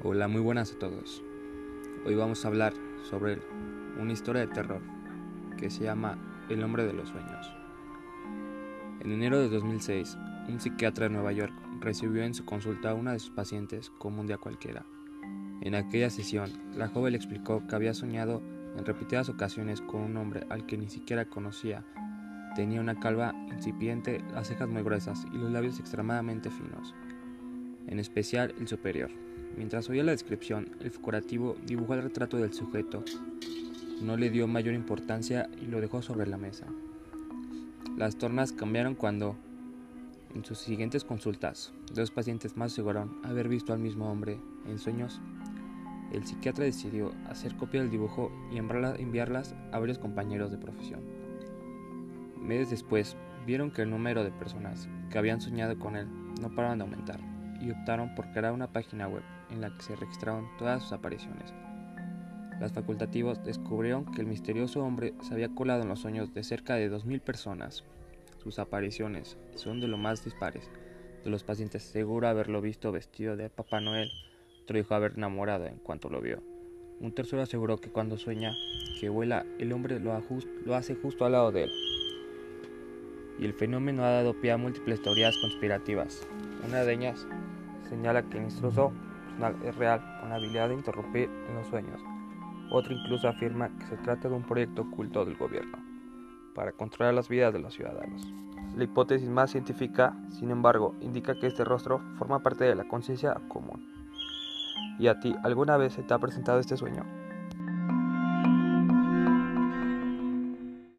Hola, muy buenas a todos. Hoy vamos a hablar sobre una historia de terror que se llama El hombre de los sueños. En enero de 2006, un psiquiatra de Nueva York recibió en su consulta a una de sus pacientes como un día cualquiera. En aquella sesión, la joven le explicó que había soñado en repetidas ocasiones con un hombre al que ni siquiera conocía. Tenía una calva incipiente, las cejas muy gruesas y los labios extremadamente finos, en especial el superior. Mientras oía la descripción, el curativo dibujó el retrato del sujeto. No le dio mayor importancia y lo dejó sobre la mesa. Las tornas cambiaron cuando, en sus siguientes consultas, dos pacientes más aseguraron haber visto al mismo hombre en sueños. El psiquiatra decidió hacer copia del dibujo y enviarlas a varios compañeros de profesión. Meses después, vieron que el número de personas que habían soñado con él no paraban de aumentar y optaron por crear una página web en la que se registraron todas sus apariciones. Los facultativos descubrieron que el misterioso hombre se había colado en los sueños de cerca de 2.000 personas. Sus apariciones son de lo más dispares. De los pacientes seguro haberlo visto vestido de Papá Noel, otro dijo haber enamorado en cuanto lo vio. Un tercero aseguró que cuando sueña que vuela, el hombre lo, lo hace justo al lado de él. Y el fenómeno ha dado pie a múltiples teorías conspirativas. Una de ellas señala que el intruso personal es real, con la habilidad de interrumpir los sueños. Otro incluso afirma que se trata de un proyecto oculto del gobierno para controlar las vidas de los ciudadanos. La hipótesis más científica, sin embargo, indica que este rostro forma parte de la conciencia común. ¿Y a ti alguna vez se te ha presentado este sueño?